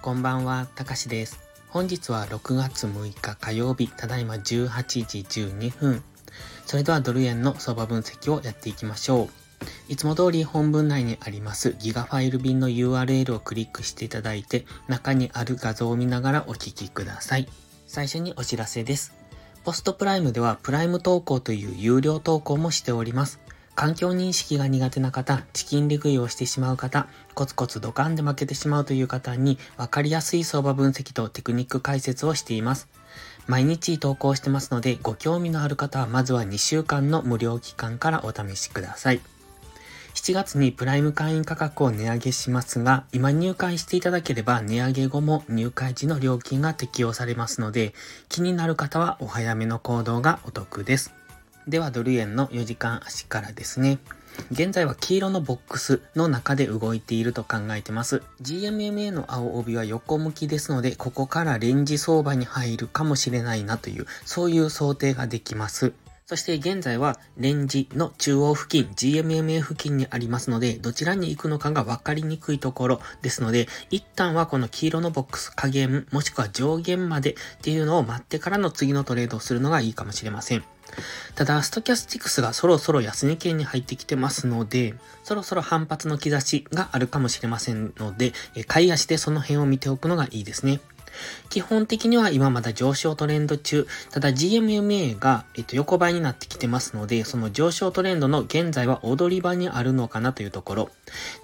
こんばんは、たかしです。本日は6月6日火曜日、ただいま18時12分。それではドル円の相場分析をやっていきましょう。いつも通り本文内にありますギガファイル便の URL をクリックしていただいて、中にある画像を見ながらお聞きください。最初にお知らせです。ポストプライムではプライム投稿という有料投稿もしております。環境認識が苦手な方、チキンレ食いをしてしまう方、コツコツドカンで負けてしまうという方に分かりやすい相場分析とテクニック解説をしています。毎日投稿してますので、ご興味のある方はまずは2週間の無料期間からお試しください。7月にプライム会員価格を値上げしますが、今入会していただければ値上げ後も入会時の料金が適用されますので、気になる方はお早めの行動がお得です。ではドル円の4時間足からですね。現在は黄色のボックスの中で動いていると考えてます。GMMA の青帯は横向きですので、ここからレンジ相場に入るかもしれないなという、そういう想定ができます。そして現在はレンジの中央付近、GMMA 付近にありますので、どちらに行くのかが分かりにくいところですので、一旦はこの黄色のボックス下限、もしくは上限までっていうのを待ってからの次のトレードをするのがいいかもしれません。ただ、ストキャスティクスがそろそろ安値圏に入ってきてますので、そろそろ反発の兆しがあるかもしれませんので、買い足でその辺を見ておくのがいいですね。基本的には今まだ上昇トレンド中。ただ GMMA が、えっと、横ばいになってきてますので、その上昇トレンドの現在は踊り場にあるのかなというところ。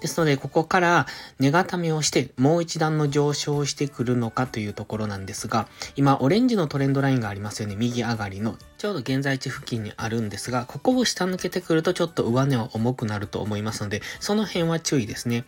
ですので、ここから値固めをして、もう一段の上昇をしてくるのかというところなんですが、今、オレンジのトレンドラインがありますよね。右上がりの。ちょうど現在地付近にあるんですが、ここを下抜けてくるとちょっと上値は重くなると思いますので、その辺は注意ですね。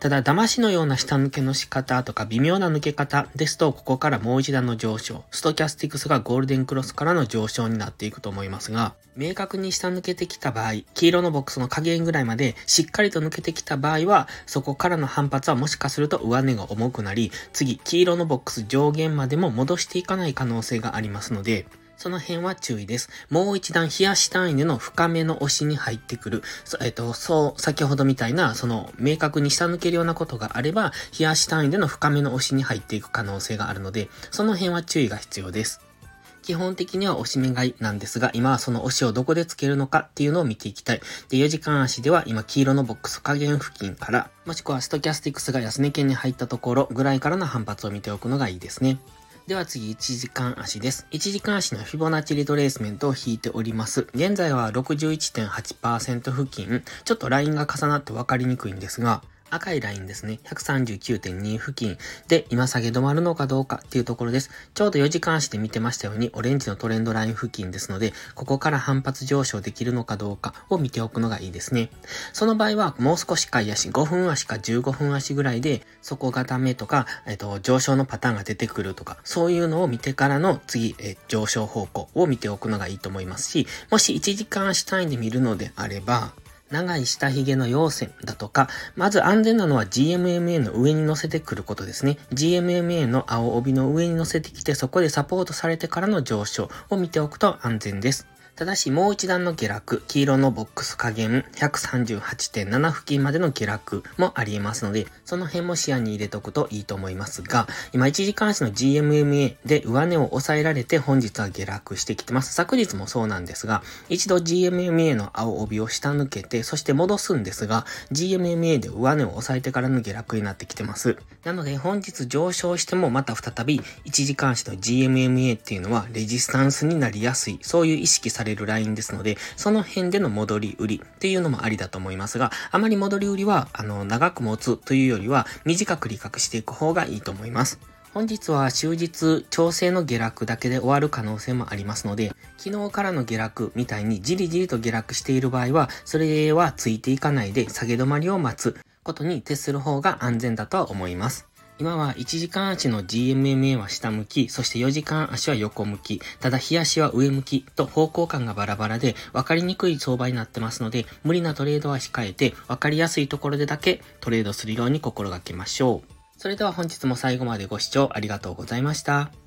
ただ、騙しのような下抜けの仕方とか微妙な抜け方ですと、ここからもう一段の上昇、ストキャスティクスがゴールデンクロスからの上昇になっていくと思いますが、明確に下抜けてきた場合、黄色のボックスの加減ぐらいまでしっかりと抜けてきた場合は、そこからの反発はもしかすると上値が重くなり、次、黄色のボックス上限までも戻していかない可能性がありますので、その辺は注意です。もう一段冷やし単位での深めの押しに入ってくる。えっ、と、そう、先ほどみたいな、その、明確に下抜けるようなことがあれば、冷やし単位での深めの押しに入っていく可能性があるので、その辺は注意が必要です。基本的には押し目買いなんですが、今はその押しをどこでつけるのかっていうのを見ていきたい。で、4時間足では今黄色のボックス加減付近から、もしくはストキャスティクスが安値圏に入ったところぐらいからの反発を見ておくのがいいですね。では次、1時間足です。1時間足のフィボナッチリトレースメントを引いております。現在は61.8%付近、ちょっとラインが重なって分かりにくいんですが、赤いラインですね。139.2付近で今下げ止まるのかどうかっていうところです。ちょうど4時間足で見てましたように、オレンジのトレンドライン付近ですので、ここから反発上昇できるのかどうかを見ておくのがいいですね。その場合は、もう少し買い足、5分足か15分足ぐらいで、底固めとか、えっと、上昇のパターンが出てくるとか、そういうのを見てからの次、え上昇方向を見ておくのがいいと思いますし、もし1時間足単位で見るのであれば、長い下髭の陽線だとか、まず安全なのは GMMA の上に乗せてくることですね。GMMA の青帯の上に乗せてきて、そこでサポートされてからの上昇を見ておくと安全です。ただしもう一段の下落、黄色のボックス加減138.7付近までの下落もあり得ますので、その辺も視野に入れておくといいと思いますが、今1時間足の GMMA で上値を抑えられて本日は下落してきてます。昨日もそうなんですが、一度 GMMA の青帯を下抜けて、そして戻すんですが、GMMA で上値を抑えてからの下落になってきてます。なので本日上昇してもまた再び1時間足の GMMA っていうのはレジスタンスになりやすい、そういう意識さされるラインですので、その辺での戻り売りっていうのもありだと思いますが、あまり戻り売りは、あの、長く持つというよりは、短く利確していく方がいいと思います。本日は終日調整の下落だけで終わる可能性もありますので、昨日からの下落みたいにじりじりと下落している場合は、それはついていかないで下げ止まりを待つことに徹する方が安全だとは思います。今は1時間足の GMMA は下向き、そして4時間足は横向き、ただ日足は上向きと方向感がバラバラで分かりにくい相場になってますので、無理なトレードは控えて分かりやすいところでだけトレードするように心がけましょう。それでは本日も最後までご視聴ありがとうございました。